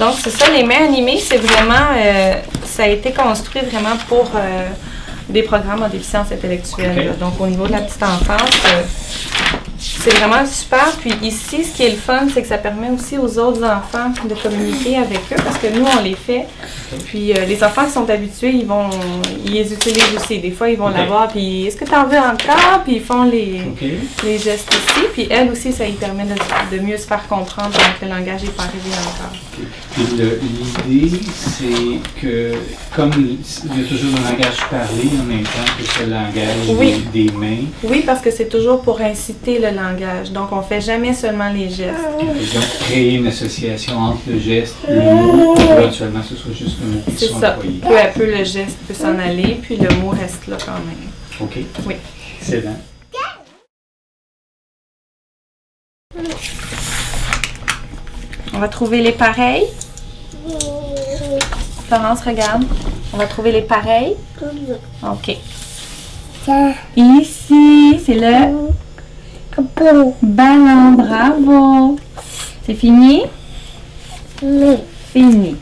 Donc, c'est ça, les mains animées, c'est vraiment, euh, ça a été construit vraiment pour euh, des programmes en déficience intellectuelle. Donc, au niveau de la petite enfance, euh, c'est vraiment super. Puis ici, ce qui est le fun, c'est que ça permet aussi aux autres enfants de communiquer avec eux parce que nous, on les fait. Puis euh, les enfants qui sont habitués, ils vont, ils les utilisent aussi. Des fois, ils vont l'avoir, puis est-ce que tu en veux encore? Puis ils font les, les gestes ici. Puis elle aussi, ça lui permet de, de mieux se faire comprendre que le langage n'est pas arrivé encore. Puis le- l'idée, c'est que comme il y a toujours le langage parlé en même temps que ce langage Oui. des, des mains, Oui, parce que c'est toujours pour inciter le langage. Donc, on fait jamais seulement les gestes. et donc créer une association entre le geste, le mot, et éventuellement ce soit juste le mot qui C'est soit ça. employé. Peu à peu, le geste peut s'en aller, puis le mot reste là quand même. OK. Oui. Excellent. On va trouver les pareils. Florence, regarde. On va trouver les pareils. OK. Ici, c'est le ballon. Bravo. C'est fini? Fini.